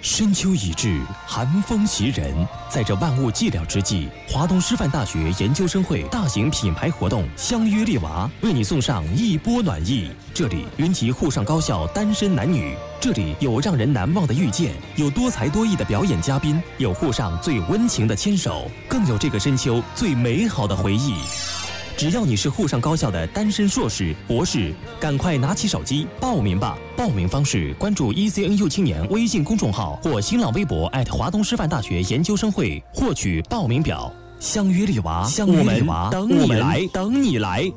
深秋已至，寒风袭人。在这万物寂寥之际，华东师范大学研究生会大型品牌活动“相约丽娃”为你送上一波暖意。这里云集沪上高校单身男女，这里有让人难忘的遇见，有多才多艺的表演嘉宾，有沪上最温情的牵手，更有这个深秋最美好的回忆。只要你是沪上高校的单身硕士、博士，赶快拿起手机报名吧！报名方式：关注 ECNU 青年微信公众号或新浪微博华东师范大学研究生会获取报名表。相约丽娃，相约丽娃，等你来，等你来。